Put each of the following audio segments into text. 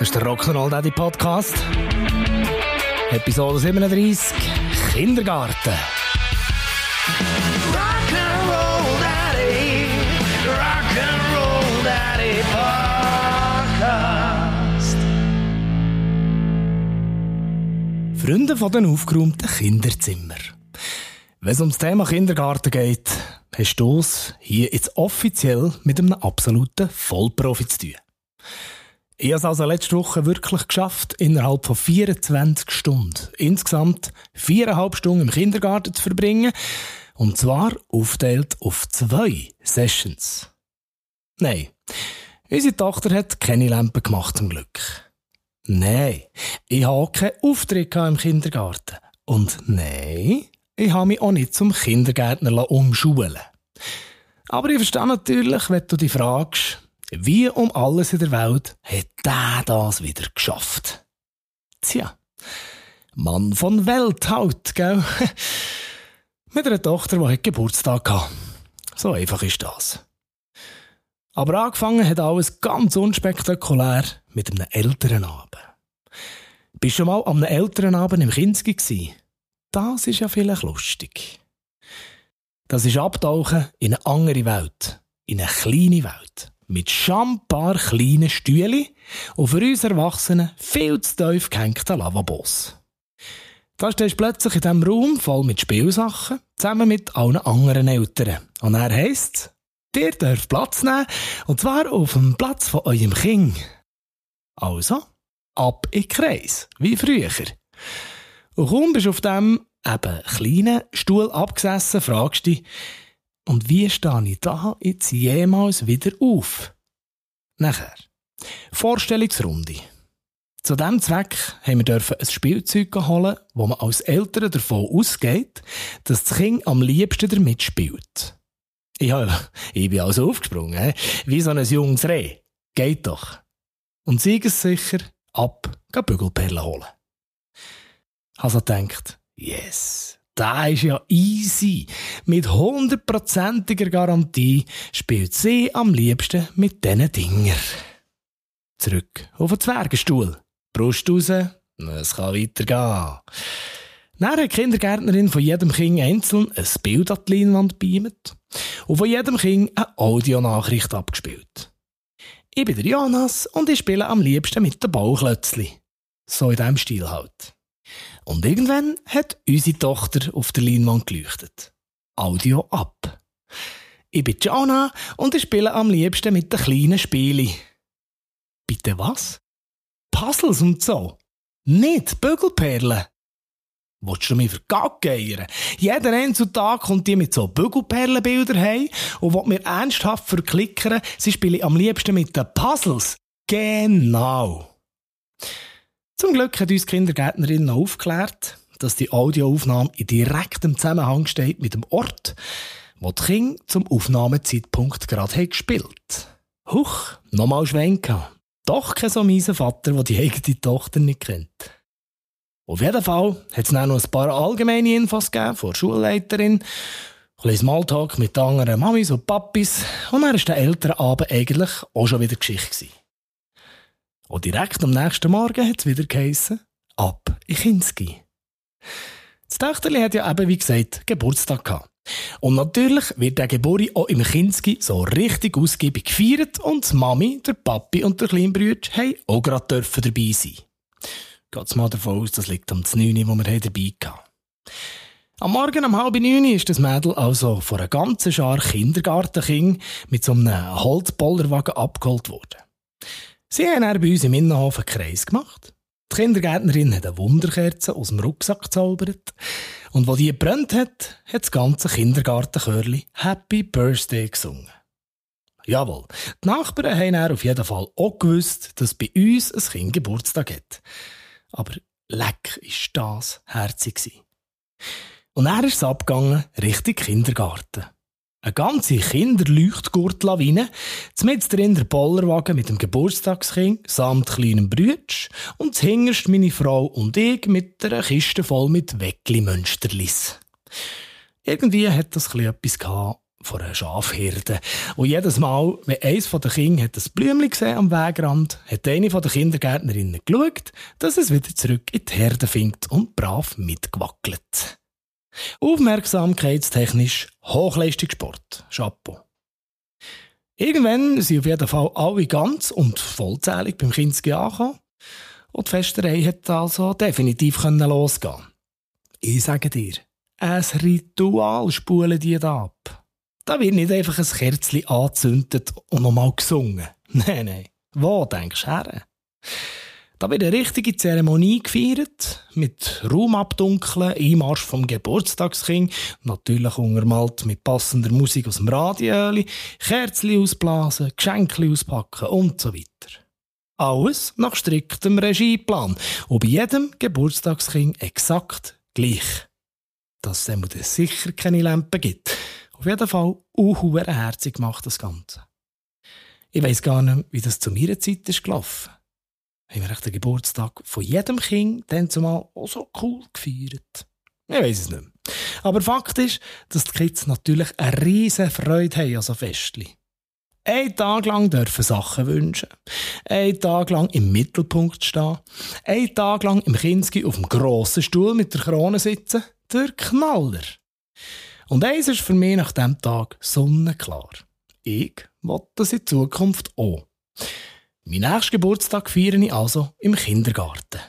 Das ist der Rock'n'Roll Daddy Podcast. Episode 37. Kindergarten. Rock'n'Roll Daddy, Rock'n'Roll Daddy Podcast. Freunde von den aufgeräumten Kinderzimmer. Wenn es ums Thema Kindergarten geht, hast du es hier jetzt offiziell mit einem absoluten Vollprofi zu tun. Ich habe es also letzte Woche wirklich geschafft, innerhalb von 24 Stunden insgesamt viereinhalb Stunden im Kindergarten zu verbringen. Und zwar aufteilt auf zwei Sessions. Nein, unsere Tochter hat keine Lampe gemacht zum Glück. Nein, ich habe keinen Auftritt im Kindergarten. Und nein, ich habe mich auch nicht zum Kindergärtner umschulen Aber ich verstehe natürlich, wenn du dich fragst, wie um alles in der Welt hat der das wieder geschafft? Tja, Mann von Welt halt, gell? Mit einer Tochter, die Geburtstag hatte. So einfach ist das. Aber angefangen hat alles ganz unspektakulär mit einem älteren Abend. Bist du mal am älteren Abend im Kinski? Das ist ja vielleicht lustig. Das ist Abtauchen in eine andere Welt. In eine kleine Welt mit schambar kleinen Stühlen und für uns Erwachsenen viel zu tief gehängten Lavabos. Da stehst du plötzlich in diesem Raum voll mit Spielsachen, zusammen mit allen anderen Eltern. Und er heisst, ihr dürft Platz nehmen, und zwar auf dem Platz von eurem Kind. Also, ab in den Kreis, wie früher. Und kaum bist du auf dem eben kleinen Stuhl abgesessen, fragst du dich, und wie stehe ich da jetzt jemals wieder auf? Nachher. Vorstellungsrunde. Zu diesem Zweck haben wir ein Spielzeug holen, wo man als Eltern davon ausgeht, dass das Kind am liebsten damit spielt. Ja, ich bin also aufgesprungen, wie so ein junges Reh. Geht doch. Und sicher ab, geh Bügelperlen holen. Also denkt, yes, da ist ja easy. Mit hundertprozentiger Garantie spielt sie am liebsten mit diesen Dinger. Zurück auf den Zwergenstuhl. Brust raus, es kann weitergehen. Dann hat die Kindergärtnerin von jedem Kind einzeln ein Bild an die Leinwand beamt und von jedem Kind eine Audionachricht abgespielt. Ich bin der Jonas und ich spiele am liebsten mit den Bauklötzli. So in diesem Stil halt. Und irgendwann hat unsere Tochter auf der Leinwand geleuchtet. Audio ab. Ich bin Jana und ich spiele am liebsten mit den kleinen Spielen. Bitte was? Puzzles und so. Nicht Bügelperlen. Willst du mich vergaggeiern? Jeden einzelnen Tag kommt die mit so Bügelperlenbildern heim und will mir ernsthaft verklickern, sie spiele am liebsten mit den Puzzles. Genau. Zum Glück hat uns Kindergärtnerin noch aufgeklärt, dass die Audioaufnahme in direktem Zusammenhang steht mit dem Ort, wo die Kinder zum Aufnahmezeitpunkt gerade gespielt Huch, nochmal schwenken. Doch kein so mieser Vater, der die eigene Tochter nicht kennt. Auf jeden Fall hat es noch ein paar allgemeine Infos gegeben von der Schulleiterin, ein bisschen Smalltalk mit anderen Mamis und Papis und dann war der ältere Abend eigentlich auch schon wieder Geschichte. Und direkt am nächsten Morgen hat es wieder geheissen, ab in Kinski. Das Töchterli hat ja eben, wie gesagt, Geburtstag gehabt. Und natürlich wird der Geburt auch im Kinski so richtig ausgiebig gefeiert und die Mami, der Papi und der Kleinbrüder haben auch gerade dürfen dabei sein. Geht's mal davon aus, das liegt am 9, wo wir dabei hatten. Am Morgen um halb neun ist das Mädel also von einer ganzen Schar Kindergartenkind mit so einem Holzbollerwagen abgeholt worden. Sie haben dann bei uns im Innenhof Kreis gemacht. Die Kindergärtnerin hat eine Wunderkerze aus dem Rucksack gezaubert. Und wo die gebrannt hat, hat das ganze Kindergartenchörli Happy Birthday gesungen. Jawohl, die Nachbarn haben dann auf jeden Fall auch gewusst, dass bei uns ein Kind Geburtstag hat. Aber leck ist das herzig Und er ist es abgegangen Richtung Kindergarten. Eine ganze Kinderleuchtgurtlawine, mit drin der Bollerwagen mit dem Geburtstagskind samt kleinem Brütsch und hinterst meine Frau und ich mit einer Kiste voll mit Weckli-Mönsterlis. Irgendwie hat das etwas von einer Schafherde. Und jedes Mal, wenn eines von den Kindern hat ein Blümchen gesehen am Wegrand, hat eine von den Kindergärtnerinnen geschaut, dass es wieder zurück in die Herde findet und brav mitgewackelt. Aufmerksamkeitstechnisch Hochleistungssport. Chapeau. Irgendwann sind auf jeden Fall alle ganz und vollzählig beim Kinski angekommen. Und die Festerei hat also definitiv losgehen Ich sage dir, ein Ritual spulen die da ab. Da wird nicht einfach ein Kerzchen angezündet und nochmal gesungen. Nein, nein. Wo denkst du her? Da wird eine richtige Zeremonie gefeiert, mit Raumabdunkeln, Einmarsch vom Geburtstagskind, natürlich untermalt mit passender Musik aus dem Radio, Kerzchen ausblasen, Geschenke auspacken und so weiter. Alles nach striktem Regieplan und bei jedem Geburtstagskind exakt gleich. Dass es sicher keine Lampen gibt. Auf jeden Fall auch herzig gemacht, das Ganze. Ich weiss gar nicht, wie das zu meiner Zeit ist gelaufen haben wir den Geburtstag von jedem Kind dann zumal auch so cool gefeiert. Ich weiß es nicht mehr. Aber Fakt ist, dass die Kids natürlich eine riesige Freude haben an so Festli. Ein Tag lang dürfen Sachen wünschen. Ein Tag lang im Mittelpunkt stehen. Ein Tag lang im Kinski auf dem grossen Stuhl mit der Krone sitzen. Der Knaller. Und eins ist für mich nach diesem Tag sonnenklar. Ich will das in Zukunft auch. Mein nächsten Geburtstag feiere ich also im Kindergarten.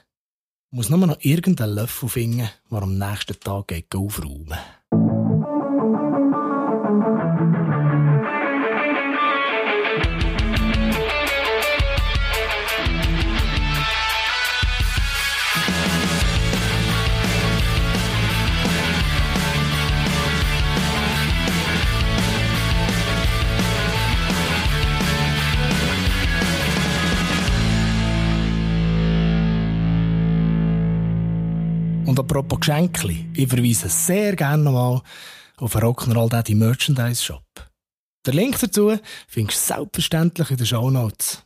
Ich muss nur noch irgendeinen Löffel finden, der am nächsten Tag aufräumen Und apropos Geschenke, ich verweise sehr gerne nochmal auf den Rock'n'Roll Daddy Merchandise Shop. Der Link dazu findest du selbstverständlich in den Show Notes.